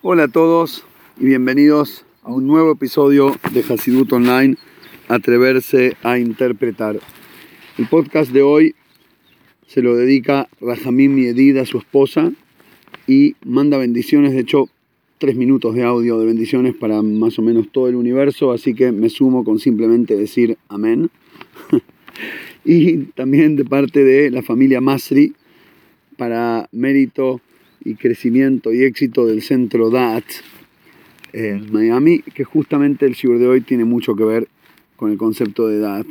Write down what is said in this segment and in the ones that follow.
Hola a todos y bienvenidos a un nuevo episodio de Hasidut Online, Atreverse a Interpretar. El podcast de hoy se lo dedica Rajamim Miedid a su esposa y manda bendiciones, de hecho tres minutos de audio de bendiciones para más o menos todo el universo, así que me sumo con simplemente decir amén. y también de parte de la familia Masri para mérito y crecimiento y éxito del centro DAT en Miami, que justamente el shiur de hoy tiene mucho que ver con el concepto de DAT.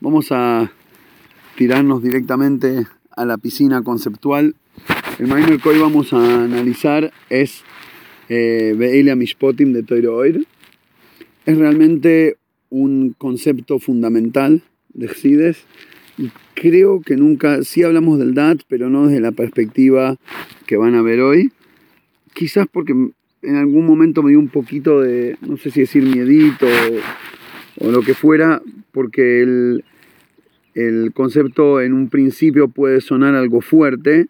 Vamos a tirarnos directamente a la piscina conceptual. El Maimer que hoy vamos a analizar es eh, Be'elia Mishpotim de Toiroir. Es realmente un concepto fundamental de Xydes y creo que nunca, sí hablamos del DAT, pero no desde la perspectiva van a ver hoy. Quizás porque en algún momento me dio un poquito de, no sé si decir miedito o, lo que fuera, porque el, el concepto en un principio puede sonar algo fuerte,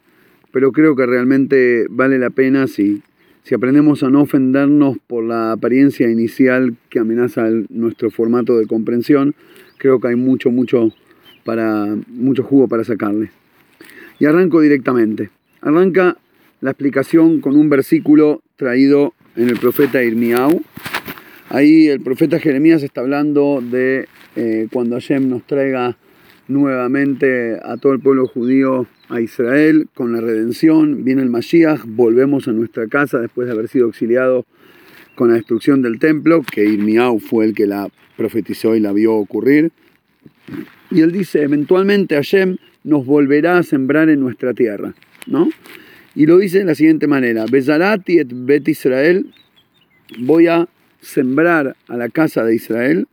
pero creo que realmente vale la pena si, si aprendemos a no ofendernos por la apariencia inicial que amenaza nuestro formato de comprensión. Creo que hay mucho, mucho, para, mucho jugo para sacarle. Y arranco directamente. Arranca la explicación con un versículo traído en el profeta Irmiau. Ahí el profeta Jeremías está hablando de eh, cuando Hashem nos traiga nuevamente a todo el pueblo judío a Israel con la redención. Viene el Mashiach, volvemos a nuestra casa después de haber sido exiliado con la destrucción del templo, que Irmiau fue el que la profetizó y la vio ocurrir. Y él dice, eventualmente Hashem nos volverá a sembrar en nuestra tierra, ¿no? Y lo dice de la siguiente manera, Bezarati et Bet Israel, voy a sembrar a la casa de Israel,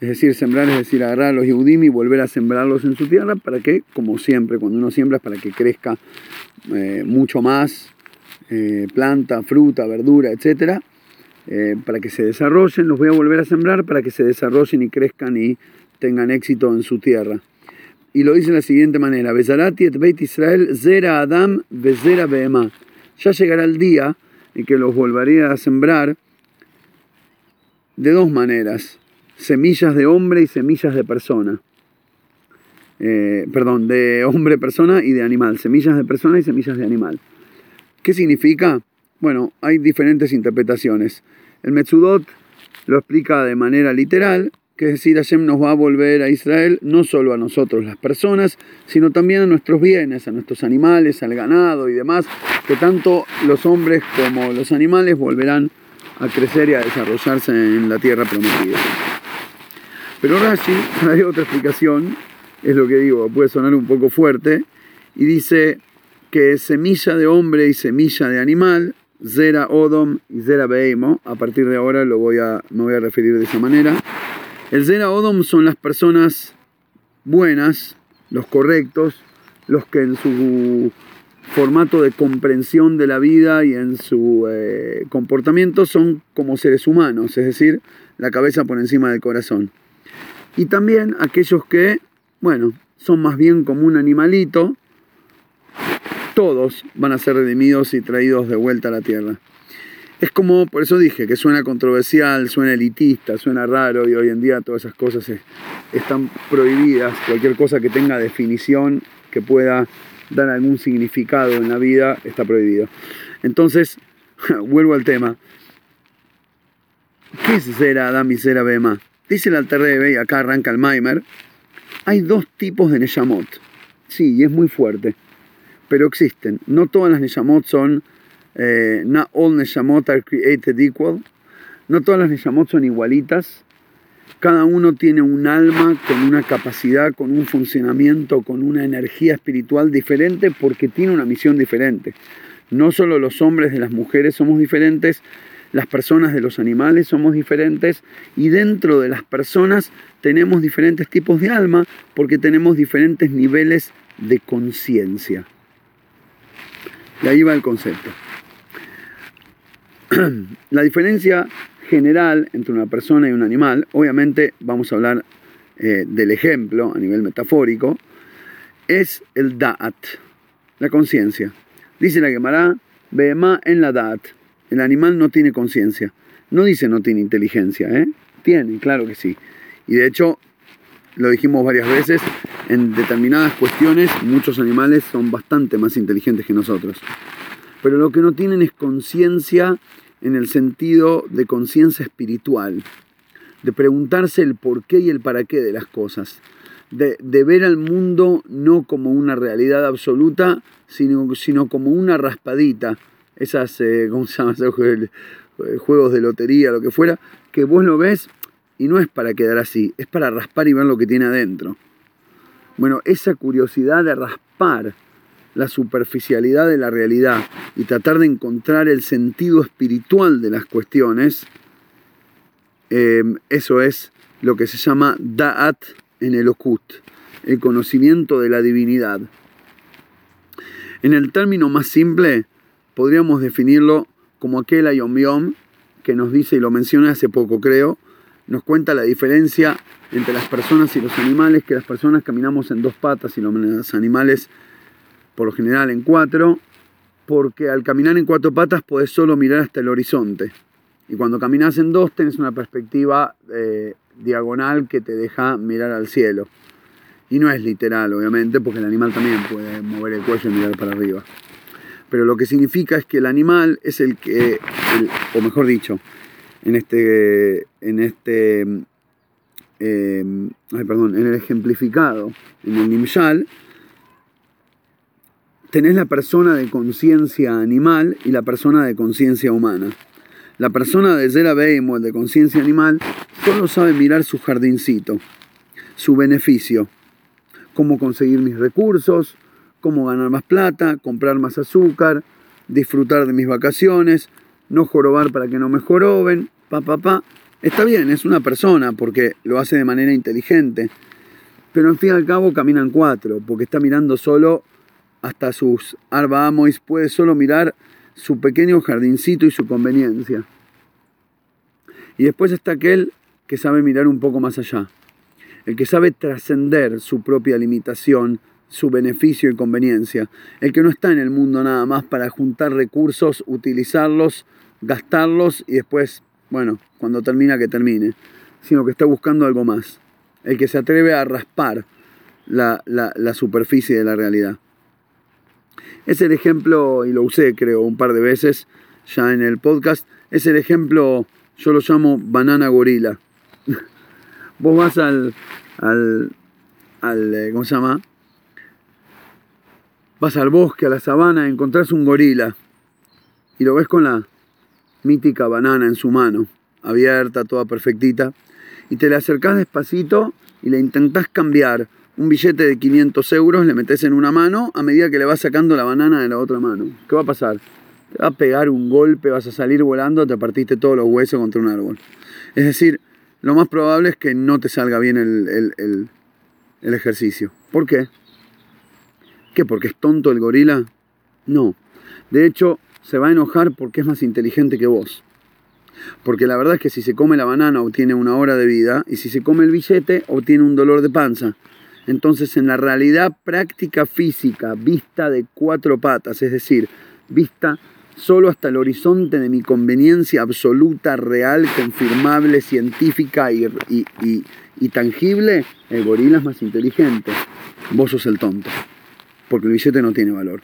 es decir, sembrar es decir, agarrar a los Yehudim y volver a sembrarlos en su tierra, para que, como siempre, cuando uno siembra es para que crezca eh, mucho más, eh, planta, fruta, verdura, etc. Eh, para que se desarrollen, los voy a volver a sembrar para que se desarrollen y crezcan y tengan éxito en su tierra. Y lo dice de la siguiente manera, Besarati Beit Israel, Zera Adam, Bezera. Ya llegará el día en que los volveré a sembrar de dos maneras semillas de hombre y semillas de persona. Eh, perdón, de hombre, persona y de animal. Semillas de persona y semillas de animal. ¿Qué significa? Bueno, hay diferentes interpretaciones. El Metsudot lo explica de manera literal, que es decir, Hashem nos va a volver a Israel no solo a nosotros las personas, sino también a nuestros bienes, a nuestros animales, al ganado y demás, que tanto los hombres como los animales volverán a crecer y a desarrollarse en la tierra prometida. Pero Rashi trae otra explicación, es lo que digo, puede sonar un poco fuerte, y dice que semilla de hombre y semilla de animal, Zera Odom y Zera Beimo, a partir de ahora lo voy a, me voy a referir de esa manera. El Zera Odom son las personas buenas, los correctos, los que en su formato de comprensión de la vida y en su eh, comportamiento son como seres humanos, es decir, la cabeza por encima del corazón. Y también aquellos que, bueno, son más bien como un animalito, todos van a ser redimidos y traídos de vuelta a la tierra. Es como, por eso dije, que suena controversial, suena elitista, suena raro y hoy en día todas esas cosas están prohibidas. Cualquier cosa que tenga definición, que pueda dar algún significado en la vida, está prohibido. Entonces, vuelvo al tema. ¿Qué es Zera Adam Zera Bema? Dice el Alter y acá arranca el Maimer, hay dos tipos de Neyamot. Sí, y es muy fuerte, pero existen. No todas las Neyamot son, eh, not all Neyamot are created equal. No todas las Neyamot son igualitas. Cada uno tiene un alma con una capacidad, con un funcionamiento, con una energía espiritual diferente porque tiene una misión diferente. No solo los hombres de las mujeres somos diferentes, las personas de los animales somos diferentes y dentro de las personas tenemos diferentes tipos de alma porque tenemos diferentes niveles de conciencia. Y ahí va el concepto. La diferencia general entre una persona y un animal, obviamente vamos a hablar eh, del ejemplo a nivel metafórico, es el da'at, la conciencia. Dice la Gemara, Behemá en la da'at. El animal no tiene conciencia. No dice no tiene inteligencia, ¿eh? Tiene, claro que sí. Y de hecho, lo dijimos varias veces, en determinadas cuestiones muchos animales son bastante más inteligentes que nosotros. Pero lo que no tienen es conciencia en el sentido de conciencia espiritual, de preguntarse el por qué y el para qué de las cosas, de, ver al mundo no como una realidad absoluta, sino, sino como una raspadita, esas, eh, ¿cómo se llama? juegos de lotería, lo que fuera, que vos lo ves y no es para quedar así, es para raspar y ver lo que tiene adentro. Bueno, esa curiosidad de raspar la superficialidad de la realidad y tratar de encontrar el sentido espiritual de las cuestiones, eh, eso es lo que se llama Da'at en el Okut, el conocimiento de la divinidad. En el término más simple, podríamos definirlo como aquel Ayom Yom que nos dice, y lo mencioné hace poco creo, nos cuenta la diferencia entre las personas y los animales, que las personas caminamos en dos patas y los animales por lo general en cuatro, porque al caminar en cuatro patas podés solo mirar hasta el horizonte. Y cuando caminas en dos tenés una perspectiva eh, diagonal que te deja mirar al cielo. Y no es literal, obviamente, porque el animal también puede mover el cuello y mirar para arriba. Pero lo que significa es que el animal es el que, o mejor dicho, en este, en este, eh, ay, perdón, en el ejemplificado, en el Nimshal, tenés la persona de conciencia animal y la persona de conciencia humana. La persona de Zera el de conciencia animal, solo sabe mirar su jardincito, su beneficio, cómo conseguir mis recursos, cómo ganar más plata, comprar más azúcar, disfrutar de mis vacaciones, no jorobar para que no me joroben, pa. Está bien, es una persona porque lo hace de manera inteligente, pero en fin y al cabo caminan cuatro, porque está mirando solo hasta sus arba amois, puede solo mirar su pequeño jardincito y su conveniencia. Y después está aquel que sabe mirar un poco más allá, el que sabe trascender su propia limitación, su beneficio y conveniencia, el que no está en el mundo nada más para juntar recursos, utilizarlos, gastarlos y después, bueno, cuando termina que termine, sino que está buscando algo más, el que se atreve a raspar la, la superficie de la realidad. Es el ejemplo, y lo usé creo un par de veces ya en el podcast, es el ejemplo, yo lo llamo banana gorila. Vos vas al, al, al, eh, ¿cómo se llama? Vas al bosque, a la sabana, encontrás un gorila y lo ves con la mítica banana en su mano, abierta, toda perfectita, y te le acercás despacito y le intentás cambiar un billete de 500 euros, le metes en una mano a medida que le vas sacando la banana de la otra mano. ¿Qué va a pasar? Te va a pegar un golpe, vas a salir volando, te partiste todos los huesos contra un árbol. Es decir, lo más probable es que no te salga bien el, el ejercicio. ¿Por qué? ¿Qué? ¿Porque es tonto el gorila? No. De hecho, se va a enojar porque es más inteligente que vos. Porque la verdad es que si se come la banana obtiene una hora de vida y si se come el billete obtiene un dolor de panza. Entonces, en la realidad práctica física, vista de cuatro patas, es decir, vista solo hasta el horizonte de mi conveniencia absoluta, real, confirmable, científica y, y, tangible, el gorila es más inteligente. Vos sos el tonto, porque el billete no tiene valor.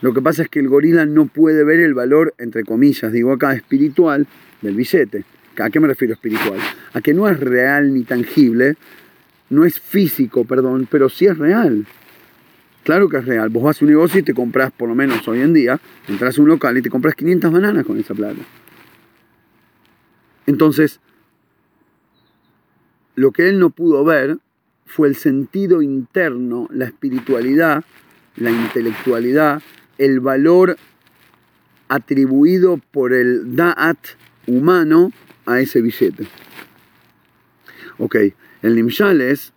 Lo que pasa es que el gorila no puede ver el valor, entre comillas, digo acá, espiritual del billete. ¿A qué me refiero espiritual? A que no es real ni tangible, no es físico, perdón, pero sí es real. Claro que es real. Vos vas a un negocio y te compras, por lo menos hoy en día, entras a un local y te compras 500 bananas con esa plata. Entonces, lo que él no pudo ver fue el sentido interno, la espiritualidad, la intelectualidad, el valor atribuido por el da'at humano a ese billete. Ok, el Nimshal es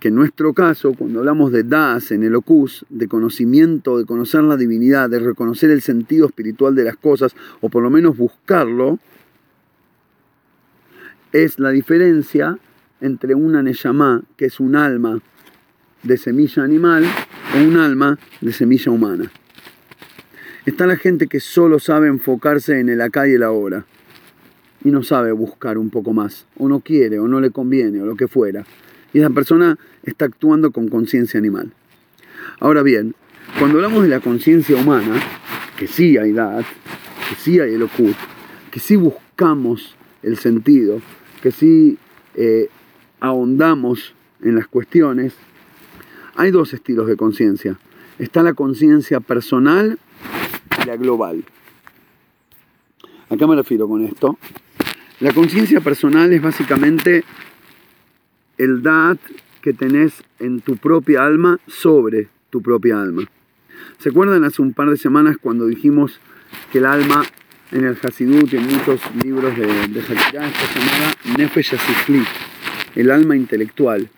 que en nuestro caso, cuando hablamos de Das en el Ocus, de conocimiento, de conocer la divinidad, de reconocer el sentido espiritual de las cosas, o por lo menos buscarlo, es la diferencia entre una Neyamá, que es un alma de semilla animal, o un alma de semilla humana. Está la gente que solo sabe enfocarse en el acá y el ahora y no sabe buscar un poco más, o no quiere, o no le conviene, o lo que fuera. Y esa persona está actuando con conciencia animal. Ahora bien, cuando hablamos de la conciencia humana, que sí hay edad, que sí hay el que sí buscamos el sentido, que sí eh, ahondamos en las cuestiones, hay dos estilos de conciencia. Está la conciencia personal y la global. Acá me refiero con esto. La conciencia personal es básicamente el dat que tenés en tu propia alma sobre tu propia alma. ¿Se acuerdan hace un par de semanas cuando dijimos que el alma en el Hasidut y en muchos libros de, de está llamada Nefesh el alma intelectual?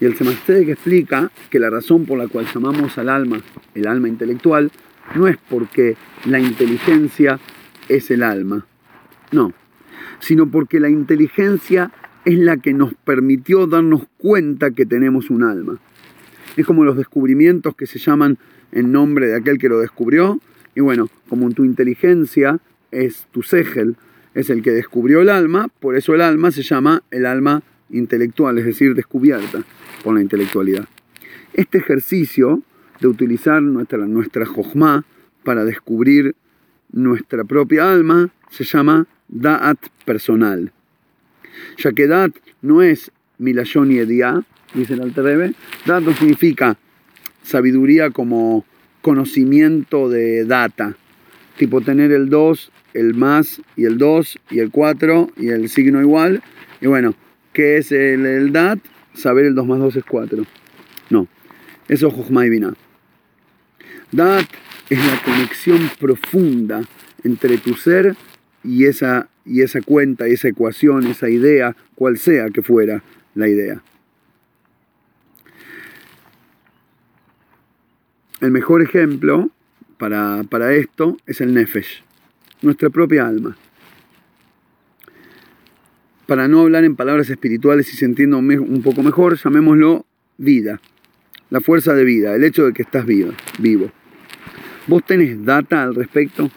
Y el que explica que la razón por la cual llamamos al alma el alma intelectual no es porque la inteligencia es el alma, no, sino porque la inteligencia es la que nos permitió darnos cuenta que tenemos un alma. Es como los descubrimientos que se llaman en nombre de aquel que lo descubrió. Y bueno, como tu inteligencia es tu segel, es el que descubrió el alma, por eso el alma se llama el alma intelectual, es decir, descubierta por la intelectualidad. Este ejercicio de utilizar nuestra, nuestra para descubrir nuestra propia alma se llama Da'at personal. Ya que Da'at no es Milayón y Ediá, dice el Alterrebe, Da'at no significa sabiduría como conocimiento de data, tipo tener el 2, el más y el 2 y el 4 y el signo igual. Y bueno, ¿qué es el, el DAT? Saber el 2 más 2 es 4. No, eso es Jochma y Dat es la conexión profunda entre tu ser y esa, y esa cuenta, esa ecuación, esa idea, cual sea que fuera la idea. El mejor ejemplo para, para esto es el Nefesh, nuestra propia alma. Para no hablar en palabras espirituales y se entienda un poco mejor, llamémoslo vida, la fuerza de vida, el hecho de que estás vivo. vivo. ¿Vos tenés data al respecto?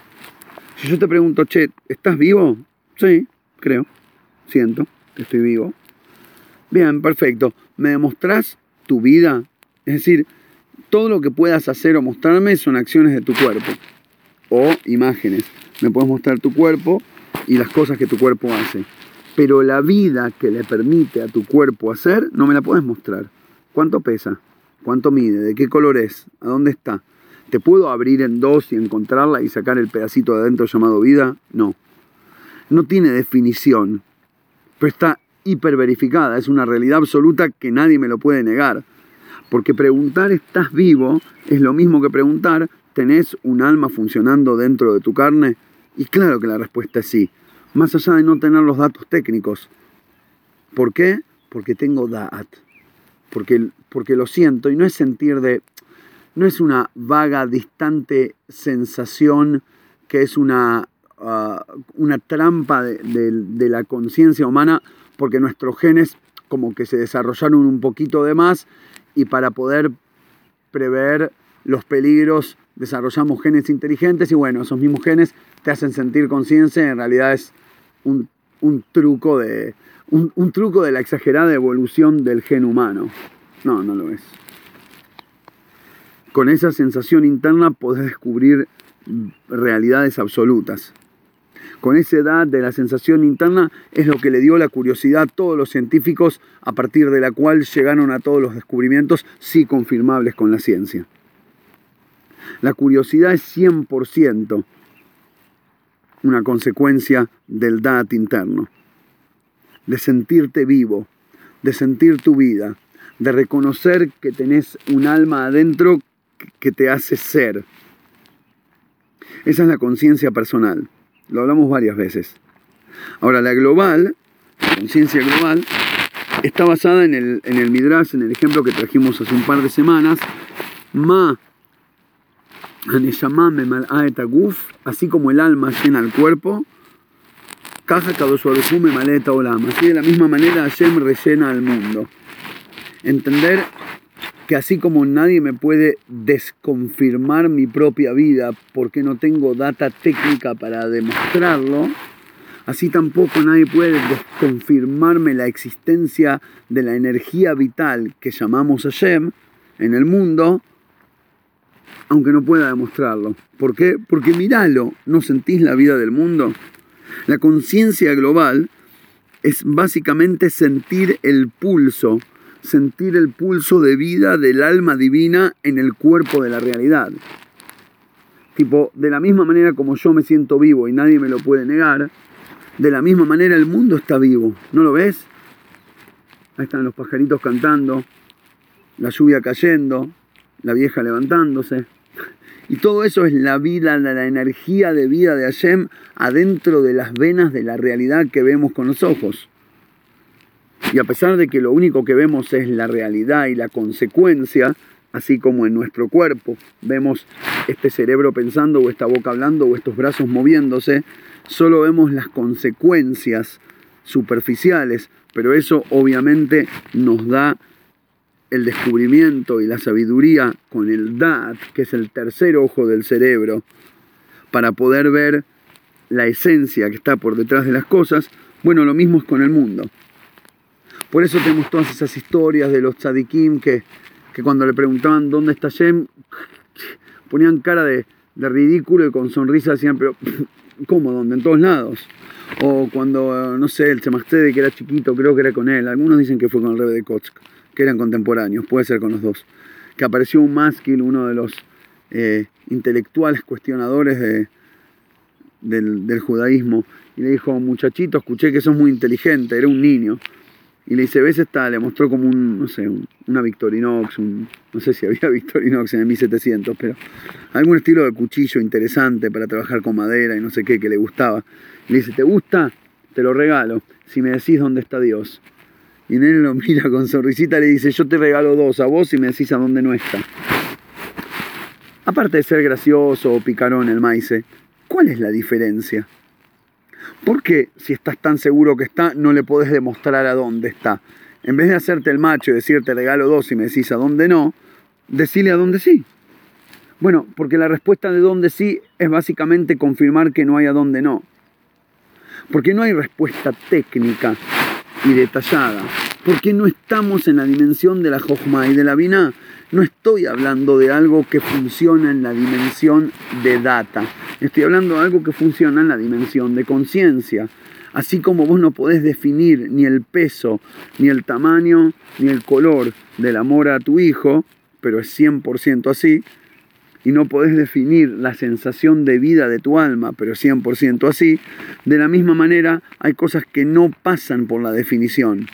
Si yo te pregunto, che, ¿estás vivo? Sí, creo, siento que estoy vivo. Bien, perfecto. ¿Me demostrás tu vida? Es decir, todo lo que puedas hacer o mostrarme son acciones de tu cuerpo o imágenes. Me puedes mostrar tu cuerpo y las cosas que tu cuerpo hace. Pero la vida que le permite a tu cuerpo hacer, no me la puedes mostrar. ¿Cuánto pesa? ¿Cuánto mide? ¿De qué color es? ¿A dónde está? ¿Te puedo abrir en dos y encontrarla y sacar el pedacito de adentro llamado vida? No. No tiene definición, pero está hiperverificada, es una realidad absoluta que nadie me lo puede negar. Porque preguntar ¿estás vivo? es lo mismo que preguntar ¿tenés un alma funcionando dentro de tu carne? Y claro que la respuesta es sí, más allá de no tener los datos técnicos. ¿Por qué? Porque tengo da'at. Porque, porque lo siento y no es sentir de no es una vaga, distante sensación que es una, ah, una trampa de, la conciencia humana, porque nuestros genes como que se desarrollaron un poquito de más y para poder prever los peligros desarrollamos genes inteligentes y bueno, esos mismos genes te hacen sentir conciencia, en realidad es un, truco de, un truco de la exagerada evolución del gen humano. No, no lo es. Con esa sensación interna podés descubrir realidades absolutas. Con esa edad de la sensación interna es lo que le dio la curiosidad a todos los científicos a partir de la cual llegaron a todos los descubrimientos sí confirmables con la ciencia. La curiosidad es 100% una consecuencia del DAT interno, de sentirte vivo, de sentir tu vida, de reconocer que tenés un alma adentro que te hace ser. Esa es la conciencia personal. Lo hablamos varias veces. Ahora, la global, la conciencia global, está basada en el, en el Midrash, en el ejemplo que trajimos hace un par de semanas. Ma así como el alma llena el cuerpo, Caja me maleta Olam. Así de la misma manera Hashem rellena al mundo. Entender que así como nadie me puede desconfirmar mi propia vida porque no tengo data técnica para demostrarlo, así tampoco nadie puede desconfirmarme la existencia de la energía vital que llamamos Hashem en el mundo, aunque no pueda demostrarlo. ¿Por qué? Porque míralo, ¿no sentís la vida del mundo? La conciencia global es básicamente sentir el pulso sentir el pulso de vida del alma divina en el cuerpo de la realidad. Tipo, de la misma manera como yo me siento vivo y nadie me lo puede negar, de la misma manera el mundo está vivo. ¿No lo ves? Ahí están los pajaritos cantando, la lluvia cayendo, la vieja levantándose. Y todo eso es la vida, la, energía de vida de Hashem adentro de las venas de la realidad que vemos con los ojos. Y a pesar de que lo único que vemos es la realidad y la consecuencia, así como en nuestro cuerpo vemos este cerebro pensando o esta boca hablando o estos brazos moviéndose, solo vemos las consecuencias superficiales, pero eso obviamente nos da el descubrimiento y la sabiduría con el DAT, que es el tercer ojo del cerebro, para poder ver la esencia que está por detrás de las cosas. Bueno, lo mismo es con el mundo. Por eso tenemos todas esas historias de los tzadikim que, que cuando le preguntaban dónde está Shem, ponían cara de, ridículo y con sonrisa decían, pero ¿cómo? ¿Dónde? En todos lados. O cuando, no sé, el Chemastede que era chiquito, creo que era con él. Algunos dicen que fue con el Rebe de Kotsk, que eran contemporáneos, puede ser con los dos. Que apareció un Maskil, uno de los eh, intelectuales cuestionadores de, del, del, judaísmo, y le dijo, muchachito, escuché que sos muy inteligente, era un niño. Y le dice, ¿ves esta? Le mostró como un, no sé, una Victorinox, un, no sé si había Victorinox en el 1700, pero algún estilo de cuchillo interesante para trabajar con madera y no sé qué, que le gustaba. Y le dice, ¿te gusta? Te lo regalo, si me decís dónde está Dios. Y él lo mira con sonrisita y le dice, yo te regalo dos a vos y me decís a dónde no está. Aparte de ser gracioso o picarón el maíz, ¿cuál es la diferencia? ¿Por qué, si estás tan seguro que está, no le podés demostrar a dónde está? En vez de hacerte el macho y decirte regalo dos y me decís a dónde no, decile a dónde sí. Bueno, porque la respuesta de dónde sí es básicamente confirmar que no hay a dónde no. Porque no hay respuesta técnica y detallada. Porque no estamos en la dimensión de la Jojma y de la Vina. No estoy hablando de algo que funciona en la dimensión de data. Estoy hablando de algo que funciona en la dimensión de conciencia. Así como vos no podés definir ni el peso, ni el tamaño, ni el color del amor a tu hijo, pero es 100% así, y no podés definir la sensación de vida de tu alma, pero 100% así, de la misma manera hay cosas que no pasan por la definición.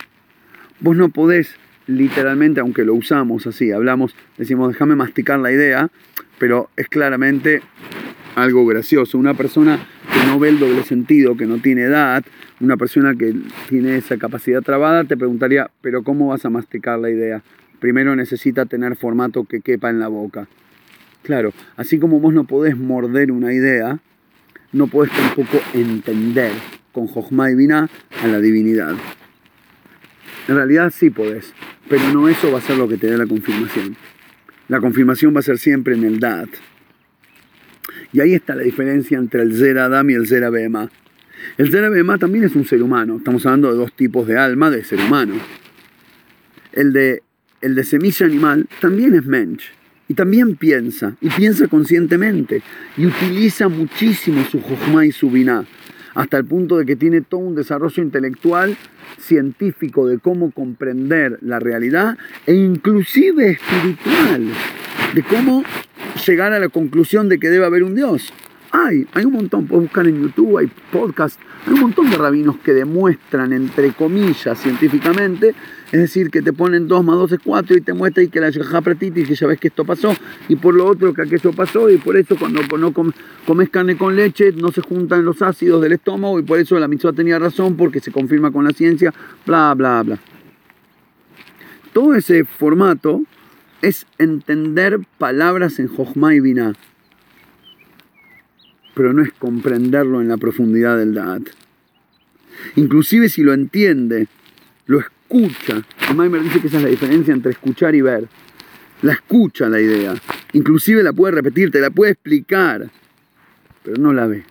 Vos no podés literalmente, aunque lo usamos así, hablamos, decimos, déjame masticar la idea, pero es claramente algo gracioso. Una persona que no ve el doble sentido, que no tiene edad, una persona que tiene esa capacidad trabada, te preguntaría, pero ¿cómo vas a masticar la idea? Primero necesita tener formato que quepa en la boca. Claro, así como vos no podés morder una idea, no podés tampoco entender con Jochma y a la divinidad. En realidad sí podés, pero no eso va a ser lo que te dé la confirmación. La confirmación va a ser siempre en el Dat. Y ahí está la diferencia entre el Zer Adam y el Zer Abema. El Zer Abema también es un ser humano. Estamos hablando de dos tipos de alma de ser humano. El de, el de semilla animal también es mensch. Y también piensa, y piensa conscientemente, y utiliza muchísimo su jochma y su biná hasta el punto de que tiene todo un desarrollo intelectual científico de cómo comprender la realidad e inclusive espiritual, de cómo llegar a la conclusión de que debe haber un Dios. Hay, hay un montón, puedes buscar en YouTube, hay podcasts, hay un montón de rabinos que demuestran, entre comillas, científicamente, es decir, que te ponen 2 más 2 es 4 y te muestra y que la y que ya ves que esto pasó, y por lo otro que aquello pasó, y por eso cuando no comes carne con leche no se juntan los ácidos del estómago, y por eso la mitzvah tenía razón, porque se confirma con la ciencia, bla, bla, bla. Todo ese formato es entender palabras en Jochma y Binah pero no es comprenderlo en la profundidad del Da'at. Inclusive si lo entiende, lo escucha. El Maimer dice que esa es la diferencia entre escuchar y ver. la escucha la idea, inclusive la puede repetir, te la puede explicar, pero no la ve.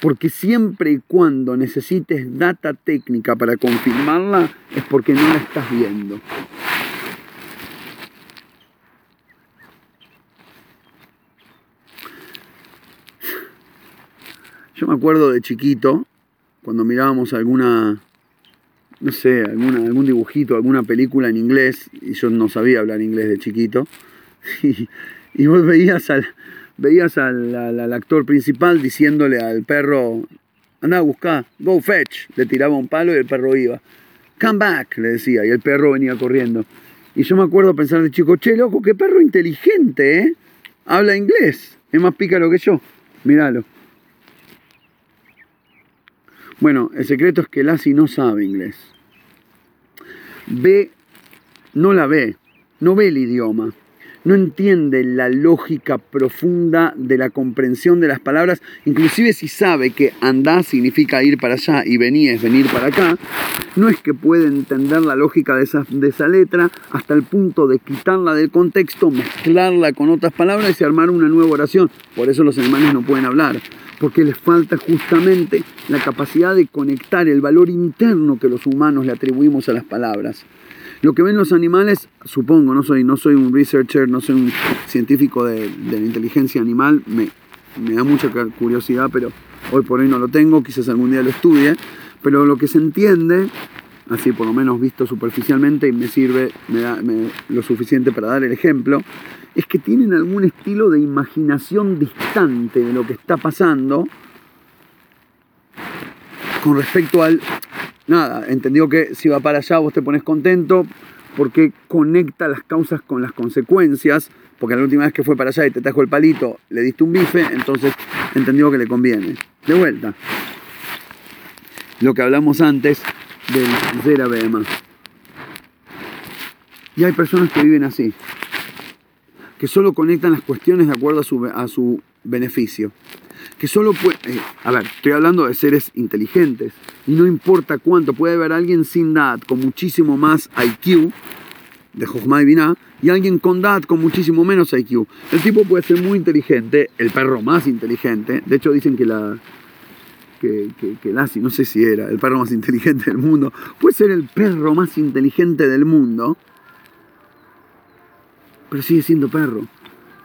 Porque siempre y cuando necesites data técnica para confirmarla es porque no la estás viendo. Yo me acuerdo de chiquito, cuando mirábamos alguna, no sé, alguna, algún dibujito, alguna película en inglés, y yo no sabía hablar inglés de chiquito, y, vos veías al, veías al, actor principal diciéndole al perro, anda a buscar, go fetch, le tiraba un palo y el perro iba. Come back, le decía, y el perro venía corriendo. Y yo me acuerdo pensar de chico, che, loco, qué perro inteligente, ¿eh? Habla inglés, es más pícaro que yo, míralo. Bueno, el secreto es que Lassie no sabe inglés. Ve, no la ve, no ve el idioma, no entiende la lógica profunda de la comprensión de las palabras, inclusive si sabe que andar significa ir para allá y venir es venir para acá, no es que puede entender la lógica de esa, letra hasta el punto de quitarla del contexto, mezclarla con otras palabras y armar una nueva oración. Por eso los alemanes no pueden hablar porque les falta justamente la capacidad de conectar el valor interno que los humanos le atribuimos a las palabras. Lo que ven los animales, supongo, no soy, no soy un researcher, no soy un científico de, la inteligencia animal, me, me da mucha curiosidad, pero hoy por hoy no lo tengo, quizás algún día lo estudie, pero lo que se entiende, así por lo menos visto superficialmente, y me sirve me da, lo suficiente para dar el ejemplo, es que tienen algún estilo de imaginación distante de lo que está pasando con respecto al... Nada, entendió que si va para allá vos te pones contento porque conecta las causas con las consecuencias, porque la última vez que fue para allá y te trajo el palito, le diste un bife, entonces entendió que le conviene. De vuelta, lo que hablamos antes del Zera Y hay personas que viven así que solo conectan las cuestiones de acuerdo a su, a su beneficio. Que solo puede, eh, a ver, estoy hablando de seres inteligentes y no importa cuánto, puede haber alguien sin DAT con muchísimo más IQ, de Jochma Binah, y alguien con DAT con muchísimo menos IQ. El tipo puede ser muy inteligente, el perro más inteligente, de hecho dicen que la, que, que, que Lassie, no sé si era el perro más inteligente del mundo, puede ser el perro más inteligente del mundo, pero sigue siendo perro.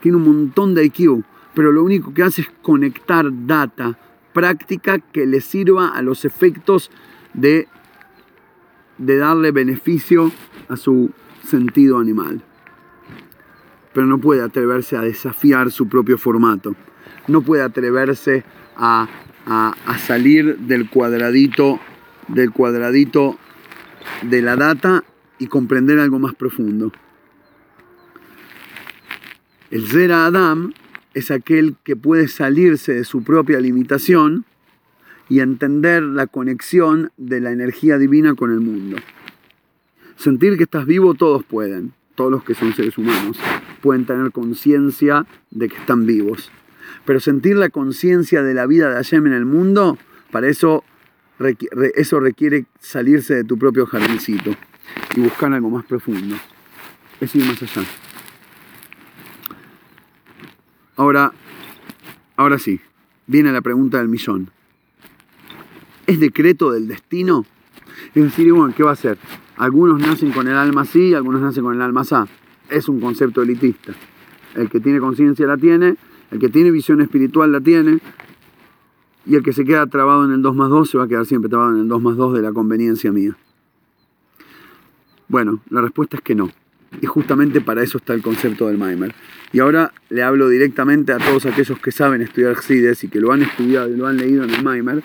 Tiene un montón de IQ, pero lo único que hace es conectar data práctica que le sirva a los efectos de, de darle beneficio a su sentido animal. Pero no puede atreverse a desafiar su propio formato. No puede atreverse a, a, a salir del cuadradito, del cuadradito de la data y comprender algo más profundo. El Zera Adam es aquel que puede salirse de su propia limitación y entender la conexión de la energía divina con el mundo. Sentir que estás vivo todos pueden, todos los que son seres humanos pueden tener conciencia de que están vivos. Pero sentir la conciencia de la vida de Hashem en el mundo, para eso, eso requiere salirse de tu propio jardincito y buscar algo más profundo. Es ir más allá. Ahora, ahora sí, viene la pregunta del millón. ¿Es decreto del destino? Es decir, ¿qué va a ser? Algunos nacen con el alma así, algunos nacen con el alma así. Es un concepto elitista. El que tiene conciencia la tiene, el que tiene visión espiritual la tiene, y el que se queda trabado en el 2 más 2 se va a quedar siempre trabado en el 2 más 2 de la conveniencia mía. Bueno, la respuesta es que no. Y justamente para eso está el concepto del Maimer. Y ahora le hablo directamente a todos aquellos que saben estudiar CIDES y que lo han estudiado y lo han leído en el Maimer.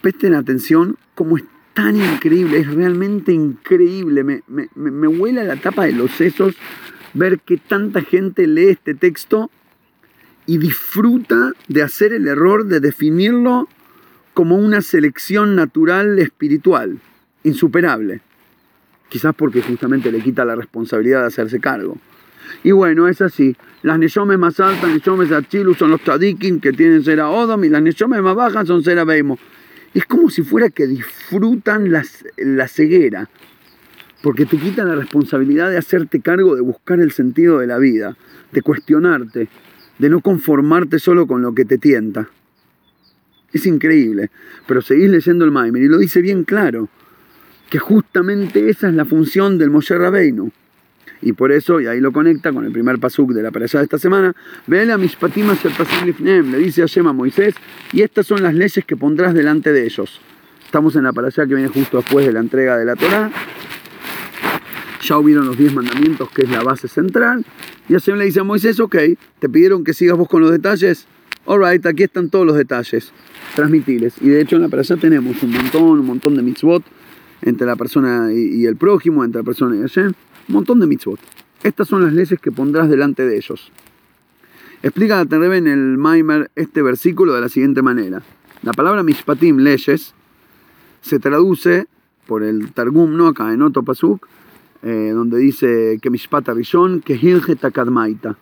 Presten atención cómo es tan increíble, es realmente increíble. Me, me, me la tapa de los sesos ver que tanta gente lee este texto y disfruta de hacer el error de definirlo como una selección natural espiritual, insuperable quizás porque justamente le quita la responsabilidad de hacerse cargo. Y bueno, es así. Las Neshomes más altas, Neshomes Achilu, son los Tadikim que tienen Sera Odom y las Neshomes más bajas son Sera Beimo. Es como si fuera que disfrutan la ceguera. porque te quita la responsabilidad de hacerte cargo de buscar el sentido de la vida, de cuestionarte, de no conformarte solo con lo que te tienta. Es increíble, pero seguís leyendo el Maimer y lo dice bien claro, que justamente esa es la función del Moshe Rabbeinu. Y por eso, y ahí lo conecta con el primer pasuk de la parasha de esta semana, Vele a le dice a a Moisés, y estas son las leyes que pondrás delante de ellos. Estamos en la parasha que viene justo después de la entrega de la Torah. Ya hubieron los diez mandamientos, que es la base central. Y Hashem le dice a Moisés, ok, te pidieron que sigas vos con los detalles. Alright, aquí están todos los detalles. Transmitiles. Y de hecho en la parasha tenemos un montón, un montón de mitzvot entre la persona y, el prójimo, entre la persona y Hashem. Un montón de mitzvot. Estas son las leyes que pondrás delante de ellos. Explica la en el Maimer este versículo de la siguiente manera. La palabra mishpatim, leyes, se traduce por el Targum, ¿no? Acá en Otto Pasuk, eh, donde dice que mishpat arishon, que hilgeta kadmaita.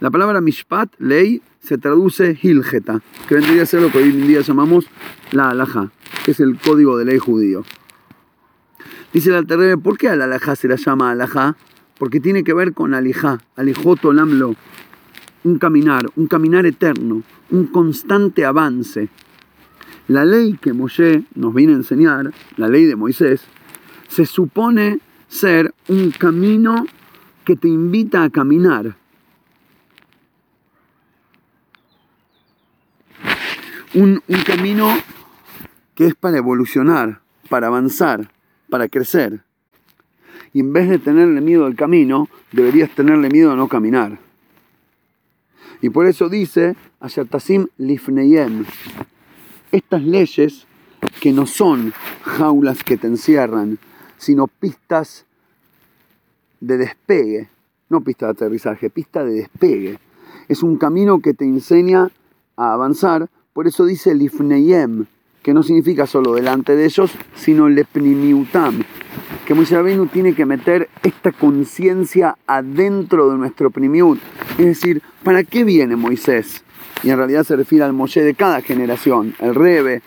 La palabra mishpat, ley, se traduce hilgeta, que vendría a ser lo que hoy en día llamamos la alhaja, que es el código de ley judío. Dice el Alter ¿por qué a la alhaja se la llama alhaja? Porque tiene que ver con alijá, alijoto lamlo, un caminar, un caminar eterno, un constante avance. La ley que Moshe nos viene a enseñar, la ley de Moisés, se supone ser un camino que te invita a caminar. Un, un camino que es para evolucionar, para avanzar, para crecer. Y en vez de tenerle miedo al camino, deberías tenerle miedo a no caminar. Y por eso dice, Ayatasim Lifneyem, estas leyes que no son jaulas que te encierran, sino pistas de despegue, no pista de aterrizaje, pista de despegue. Es un camino que te enseña a avanzar, por eso dice Lifneyem, que no significa solo delante de ellos, sino lepnimiutam, que Moisés Rabbeinu tiene que meter esta conciencia adentro de nuestro primiut. Es decir, ¿para qué viene Moisés? y en realidad se refiere al Moshe de cada generación, el Rebe,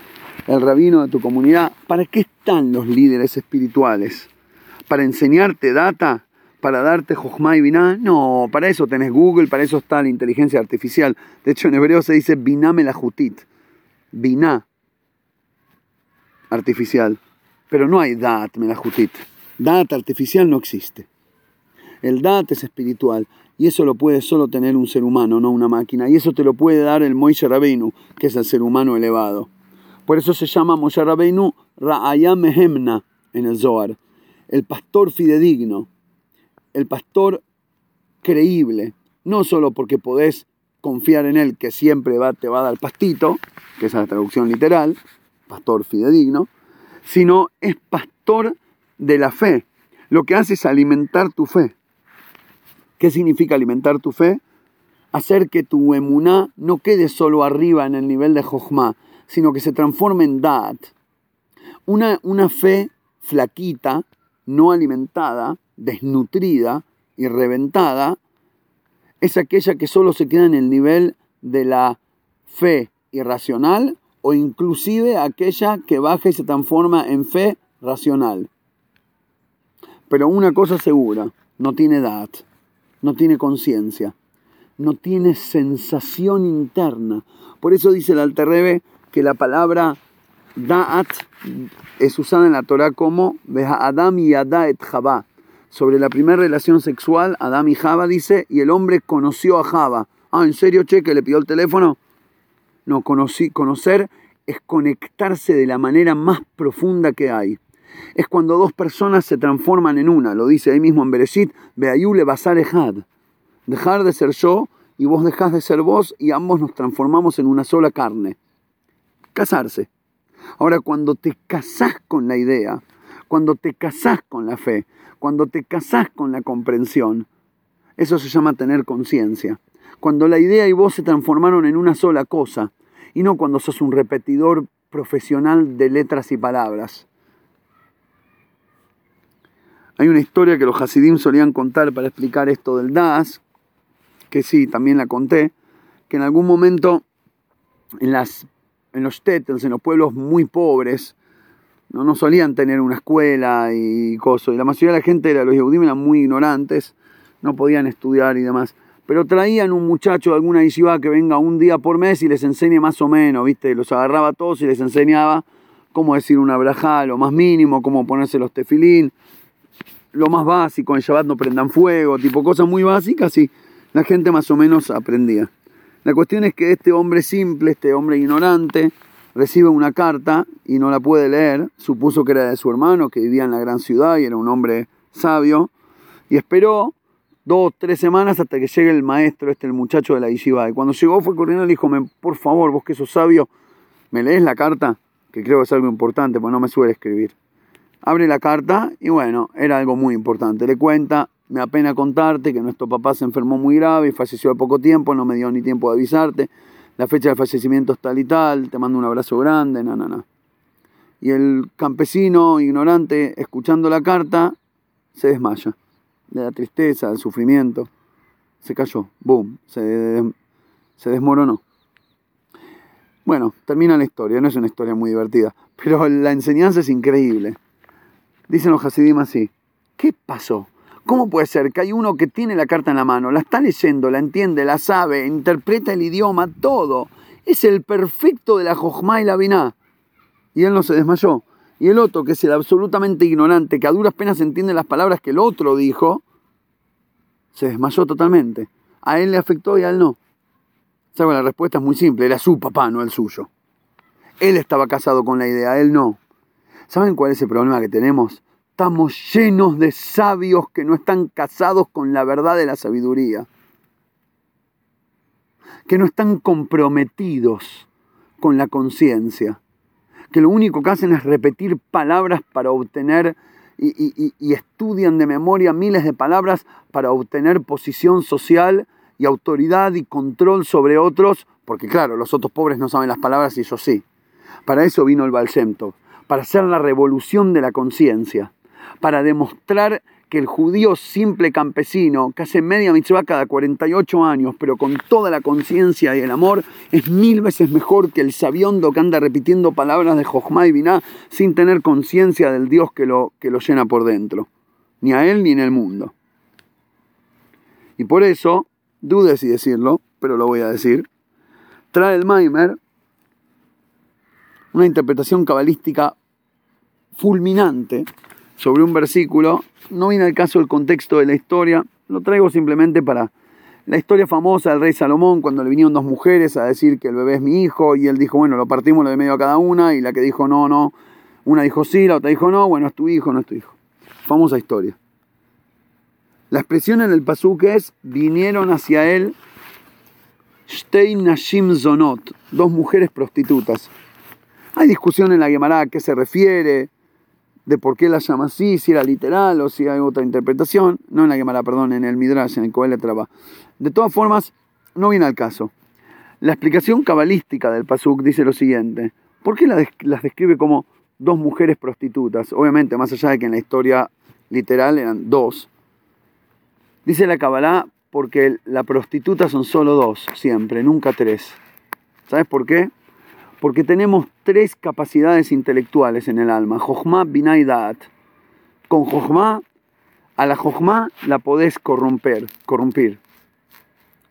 el rabino de tu comunidad. ¿Para qué están los líderes espirituales? ¿Para enseñarte data? ¿Para darte Jochma y Binah? No, para eso tenés Google, para eso está la inteligencia artificial. De hecho, en hebreo se dice Binah Melahutit. Binah artificial. Pero no hay Dat Melahutit. Dat artificial no existe. El Dat es espiritual. Y eso lo puede solo tener un ser humano, no una máquina. Y eso te lo puede dar el Moishe Rabbeinu, que es el ser humano elevado. Por eso se llama Moishe Rabbeinu Ra'ayam Mehemna en el Zohar. El pastor fidedigno. El pastor creíble. No solo porque podés confiar en él, que siempre va, te va a dar pastito, que es la traducción literal, pastor fidedigno, sino es pastor de la fe. Lo que hace es alimentar tu fe. ¿Qué significa alimentar tu fe? Hacer que tu emuná no quede solo arriba en el nivel de jochma, sino que se transforme en dat. Una, una fe flaquita, no alimentada, desnutrida y reventada, es aquella que solo se queda en el nivel de la fe irracional o inclusive aquella que baja y se transforma en fe racional. Pero una cosa segura, no tiene edad no tiene conciencia, no tiene sensación interna. Por eso dice el Alterrebe que la palabra Da'at es usada en la Torah como Adam y Ada et Jabá. Sobre la primera relación sexual, Adam y Java dice, y el hombre conoció a Java. Ah, ¿en serio, che, que le pidió el teléfono? No, conocer es conectarse de la manera más profunda que hay es cuando dos personas se transforman en una. Lo dice ahí mismo en Bereshit, Beayule Basar Ejad. Dejar de ser yo y vos dejás de ser vos y ambos nos transformamos en una sola carne. Casarse. Ahora, cuando te casás con la idea, cuando te casás con la fe, cuando te casás con la comprensión, eso se llama tener conciencia. Cuando la idea y vos se transformaron en una sola cosa, y no cuando sos un repetidor profesional de letras y palabras. Hay una historia que los Hasidim solían contar para explicar esto del Das, que sí, también la conté, que en algún momento en, los tétels, en los pueblos muy pobres, no, no solían tener una escuela y cosas. Y la mayoría de la gente, los Yehudim eran muy ignorantes, no podían estudiar y demás. Pero traían un muchacho de alguna yeshiva que venga un día por mes y les enseñe más o menos, ¿viste? Los agarraba a todos y les enseñaba cómo decir una braja, lo más mínimo, cómo ponerse los tefilín, lo más básico, en Shabbat no prendan fuego, tipo cosas muy básicas y la gente más o menos aprendía. La cuestión es que este hombre simple, este hombre ignorante, recibe una carta y no la puede leer, supuso que era de su hermano, que vivía en la gran ciudad y era un hombre sabio, y esperó dos, tres semanas hasta que llegue el maestro, este el muchacho de la yeshiva. Y cuando llegó fue corriendo y le dijo, por favor, vos que sos sabio, ¿me lees la carta? Que creo que es algo importante, porque no me suele escribir. Abre la carta y bueno, era algo muy importante. Le cuenta, me apena contarte que nuestro papá se enfermó muy grave y falleció de poco tiempo, no me dio ni tiempo de avisarte la fecha de fallecimiento es tal y tal, te mando un abrazo grande, na, na, na. Y el campesino, ignorante, escuchando la carta, se desmaya. De la tristeza, del sufrimiento. Se cayó, boom, se, se desmoronó. Bueno, termina la historia, no es una historia muy divertida, pero la enseñanza es increíble. Dicen los Hasidim así, ¿qué pasó? ¿Cómo puede ser que hay uno que tiene la carta en la mano, la está leyendo, la entiende, la sabe, interpreta el idioma, todo? Es el perfecto de la Jojma y la Biná. Y él no se desmayó. Y el otro, que es el absolutamente ignorante, que a duras penas entiende las palabras que el otro dijo, se desmayó totalmente. A él le afectó y a él no. ¿Saben? La respuesta es muy simple, era su papá, no el suyo. Él estaba casado con la idea, él no. ¿Saben cuál es el problema que tenemos? Estamos llenos de sabios que no están casados con la verdad de la sabiduría, que no están comprometidos con la conciencia, que lo único que hacen es repetir palabras para obtener y, estudian de memoria miles de palabras para obtener posición social y autoridad y control sobre otros, porque claro, los otros pobres no saben las palabras y ellos sí. Para eso vino el Balsemto, para hacer la revolución de la conciencia para demostrar que el judío simple campesino, que hace media mitzvah cada 48 años, pero con toda la conciencia y el amor, es mil veces mejor que el sabiondo que anda repitiendo palabras de Jochma y Binah sin tener conciencia del Dios que lo, que lo llena por dentro, ni a él ni en el mundo. Y por eso, dudes si decirlo, pero lo voy a decir, trae el Maimer una interpretación cabalística fulminante sobre un versículo. No viene al caso el contexto de la historia, lo traigo simplemente para la historia famosa del rey Salomón, cuando le vinieron dos mujeres a decir que el bebé es mi hijo, y él dijo, bueno, lo partimos lo de medio a cada una, y la que dijo no, no, una dijo sí, la otra dijo no, bueno, es tu hijo, no es tu hijo. Famosa historia. La expresión en el pasuk es, vinieron hacia él Stein Nashim Zonot, dos mujeres prostitutas. Hay discusión en la Gemara a qué se refiere, de por qué la llama así, si era literal o si hay otra interpretación, no en la Gemara, perdón, en el Midrash, en el Coel Traba. De todas formas, no viene al caso. La explicación cabalística del Pasuk dice lo siguiente: ¿por qué las describe como dos mujeres prostitutas? Obviamente, más allá de que en la historia literal eran dos. Dice la Kabbalah porque la prostituta son solo dos, siempre, nunca tres. ¿Sabes por qué? Porque tenemos tres capacidades intelectuales en el alma, Jochma, Binah y Da'at. Con Jochma, a la Jochma la podés corromper, corrompir,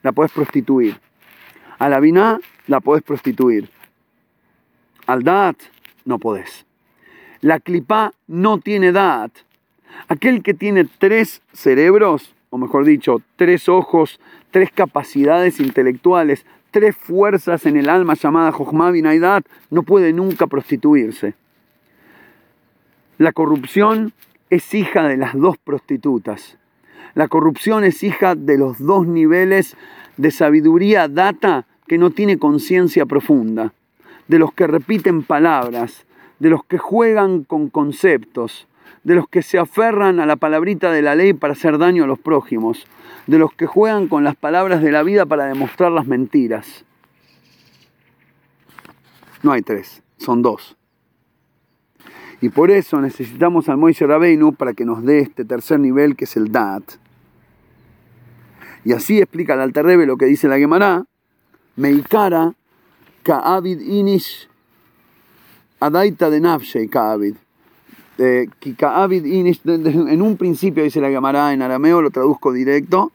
la podés prostituir. A la Binah la podés prostituir. Al Da'at no podés. La Klipá no tiene Da'at. Aquel que tiene tres cerebros, o mejor dicho, tres ojos, tres capacidades intelectuales, tres fuerzas en el alma llamada Jochma Binaidat, no puede nunca prostituirse. La corrupción es hija de las dos prostitutas. La corrupción es hija de los dos niveles de sabiduría data que no tiene conciencia profunda, de los que repiten palabras, de los que juegan con conceptos, de los que se aferran a la palabrita de la ley para hacer daño a los prójimos, de los que juegan con las palabras de la vida para demostrar las mentiras. No hay tres, son dos. Y por eso necesitamos al Moisés Rabbeinu para que nos dé este tercer nivel que es el Dat. Y así explica el Alterrebe lo que dice la Gemara, Meikara Ka'avid Inish Adaita de Nafshei Ka'avid. Eh, en un principio, dice la Gemara en arameo, lo traduzco directo.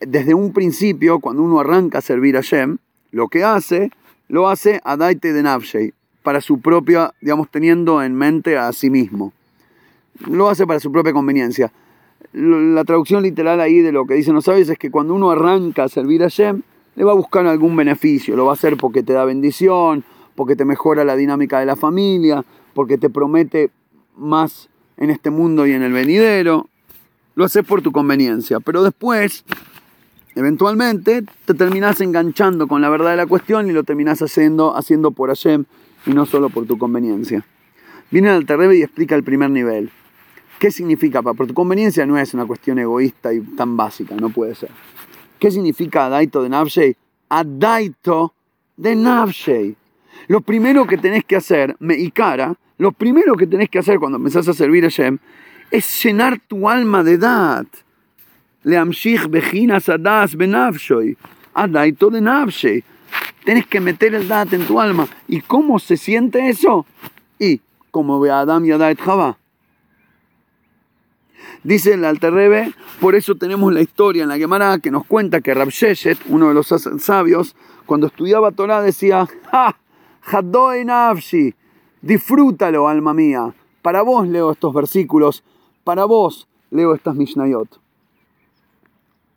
Desde un principio, cuando uno arranca a servir a Shem, lo que hace, lo hace a Daite de Navshei, para su propia, digamos, teniendo en mente a sí mismo. Lo hace para su propia conveniencia. La traducción literal ahí de lo que dicen los sabios es que cuando uno arranca a servir a Shem, le va a buscar algún beneficio, lo va a hacer porque te da bendición, porque te mejora la dinámica de la familia, porque te promete más en este mundo y en el venidero. Lo haces por tu conveniencia, pero después, eventualmente, te terminas enganchando con la verdad de la cuestión y lo terminas haciendo, haciendo por Hashem y no solo por tu conveniencia. Viene al Terrebe y explica el primer nivel. ¿Qué significa? Por tu conveniencia no es una cuestión egoísta y tan básica, no puede ser. ¿Qué significa Adaito de Navshei? Adaito de Navshei. Lo primero que tenés que hacer, me y cara, lo primero que tenés que hacer cuando empezás a servir a Shem es llenar tu alma de dat. Leamshich bejinas adas benavshoi. Adaito de. Tenés que meter el dat en tu alma. ¿Y cómo se siente eso? Y como ve Adam y Adait Java Dice el Alterrebe, por eso tenemos la historia en la Gemara que nos cuenta que Rab Sheshet, uno de los sabios, cuando estudiaba Torah decía, ¡Ja! Nafshi, disfrútalo, alma mía. Para vos leo estos versículos, para vos leo estas Mishnayot.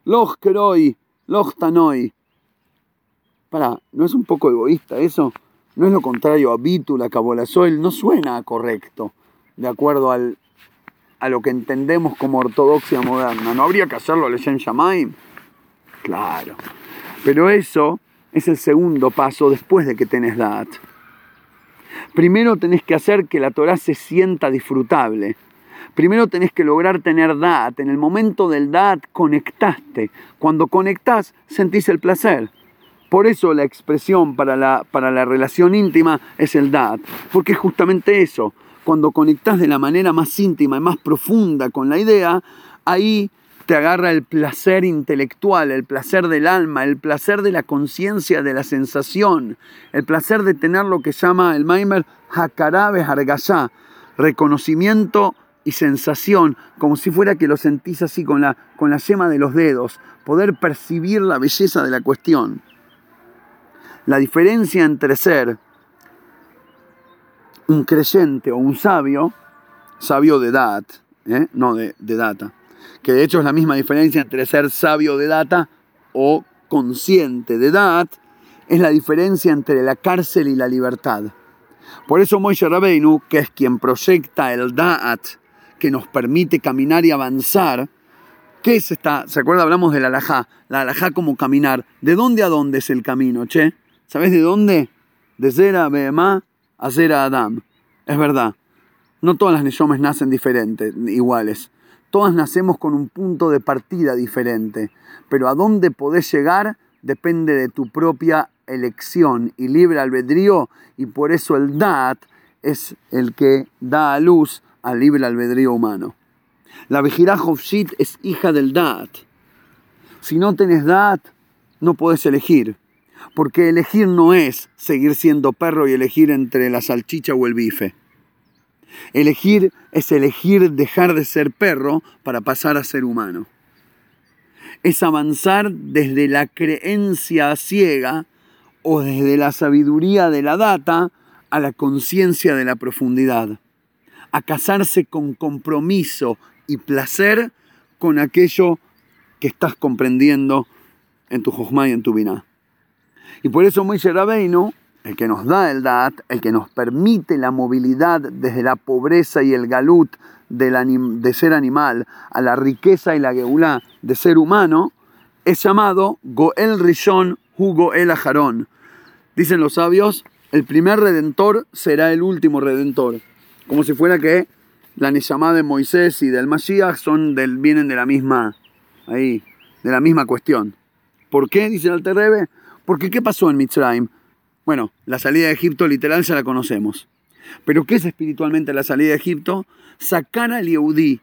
Loch Keroi, Loch Tanoi. Para, ¿no es un poco egoísta eso? ¿No es lo contrario a Bítula, Cabolazoel? No suena correcto, de acuerdo al a lo que entendemos como ortodoxia moderna. ¿No habría que hacerlo Leshem Shamaim? Claro. Pero eso es el segundo paso después de que tenés Da'at. Primero tenés que hacer que la Torah se sienta disfrutable. Primero tenés que lograr tener Da'at. En el momento del Da'at conectaste. Cuando conectás, sentís el placer. Por eso la expresión para la, para la relación íntima es el Da'at. Porque es justamente eso cuando conectas de la manera más íntima y más profunda con la idea, ahí te agarra el placer intelectual, el placer del alma, el placer de la conciencia, de la sensación, el placer de tener lo que llama el Maimer Hakarabe Hargashá, reconocimiento y sensación, como si fuera que lo sentís así con la, con la yema de los dedos, poder percibir la belleza de la cuestión. La diferencia entre ser un creyente o un sabio, sabio de edad, ¿eh? no de, de data, que de hecho es la misma diferencia entre ser sabio de data o consciente de edad, es la diferencia entre la cárcel y la libertad. Por eso Moishe Rabbeinu, que es quien proyecta el Da'at, que nos permite caminar y avanzar, ¿qué es esta? ¿Se acuerda? Hablamos de la alajá. La alajá como caminar. ¿De dónde a dónde es el camino, che? ¿Sabes de dónde? De Zera hacer a Adam. Es verdad, no todas las Neshomes nacen diferentes, iguales. Todas nacemos con un punto de partida diferente, pero a dónde podés llegar depende de tu propia elección y libre albedrío, y por eso el Dat es el que da a luz al libre albedrío humano. La Vejirá Hofshit es hija del Dat. Si no tenés Dat, no podés elegir. Porque elegir no es seguir siendo perro y elegir entre la salchicha o el bife. Elegir es elegir dejar de ser perro para pasar a ser humano. Es avanzar desde la creencia ciega o desde la sabiduría de la data a la conciencia de la profundidad. A casarse con compromiso y placer con aquello que estás comprendiendo en tu jojma y en tu biná. Y por eso Moisés Rabbeinu, el que nos da el Dat, el que nos permite la movilidad desde la pobreza y el galut de ser animal a la riqueza y la geulá de ser humano, es llamado Goel Rishon Hu Goel Ajarón. Dicen los sabios, el primer redentor será el último redentor. Como si fuera que la Neshama de Moisés y del Mashiach son del, vienen de la misma, ahí, de la misma cuestión. ¿Por qué? Dice el Alterrebe porque ¿qué pasó en Mitzrayim? Bueno, la salida de Egipto literal ya la conocemos. Pero ¿qué es espiritualmente la salida de Egipto? Sacar al Yehudí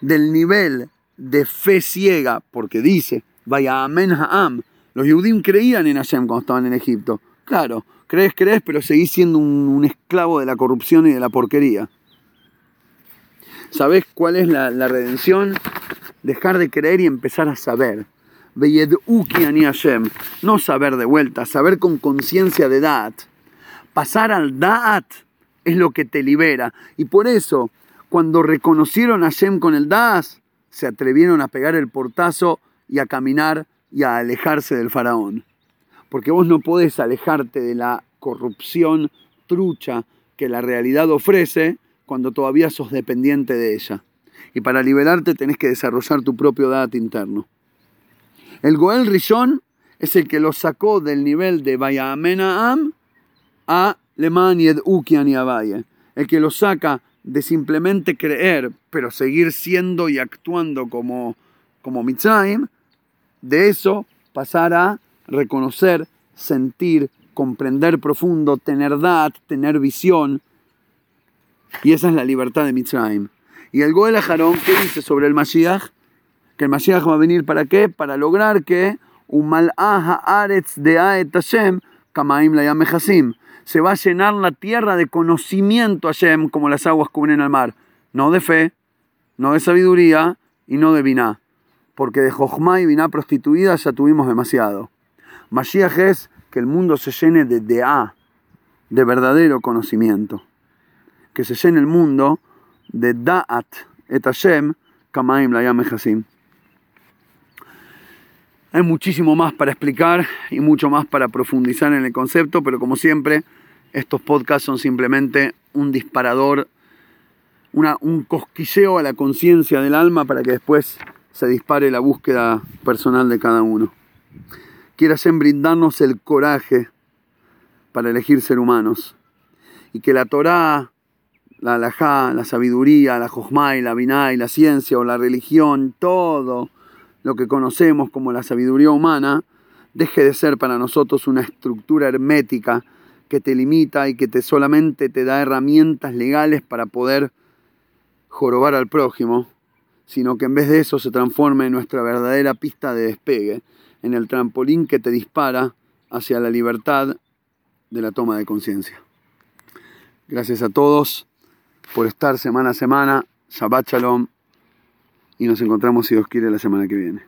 del nivel de fe ciega, porque dice, vaya amen ha'am. Los Yehudim creían en Hashem cuando estaban en Egipto. Claro, crees, crees, pero seguís siendo un, esclavo de la corrupción y de la porquería. ¿Sabés cuál es la redención? Dejar de creer y empezar a saber. No saber de vuelta, saber con conciencia de Da'at. Pasar al Da'at es lo que te libera. Y por eso, cuando reconocieron a Hashem con el Da'at, se atrevieron a pegar el portazo y a caminar y a alejarse del faraón. Porque vos no podés alejarte de la corrupción trucha que la realidad ofrece cuando todavía sos dependiente de ella. Y para liberarte tenés que desarrollar tu propio dato interno. El Goel Rishon es el que lo sacó del nivel de Am a Leman Ukian y. El que lo saca de simplemente creer, pero seguir siendo y actuando como, como Mitzrayim, de eso pasar a reconocer, sentir, comprender profundo, tener dad, tener visión. Y esa es la libertad de Mitzrayim. Y el Goel Ajarón, ¿qué dice sobre el Mashiach? Que el Mashiach va a venir para qué? Para lograr que de Hashem, Kamaim Se va a llenar la tierra de conocimiento Hashem como las aguas cubren el mar. No de fe, no de sabiduría y no de biná. Porque de Jochma y biná prostituida ya tuvimos demasiado. Mashiach es que el mundo se llene de De'a, de verdadero conocimiento. Que se llene el mundo de Da'at et Hashem, Kamaim Layam Hasim. Hay muchísimo más para explicar y mucho más para profundizar en el concepto, pero como siempre, estos podcasts son simplemente un disparador, un cosquilleo a la conciencia del alma para que después se dispare la búsqueda personal de cada uno en brindarnos el coraje para elegir ser humanos. Y que la Torá, la alajá, la sabiduría, la jojmá y la biná y la ciencia o la religión, todo lo que conocemos como la sabiduría humana, deje de ser para nosotros una estructura hermética que te limita y que te solamente te da herramientas legales para poder jorobar al prójimo, sino que en vez de eso se transforme en nuestra verdadera pista de despegue en el trampolín que te dispara hacia la libertad de la toma de conciencia. Gracias a todos por estar semana a semana. Shabbat Shalom. Y nos encontramos, si Dios quiere, la semana que viene.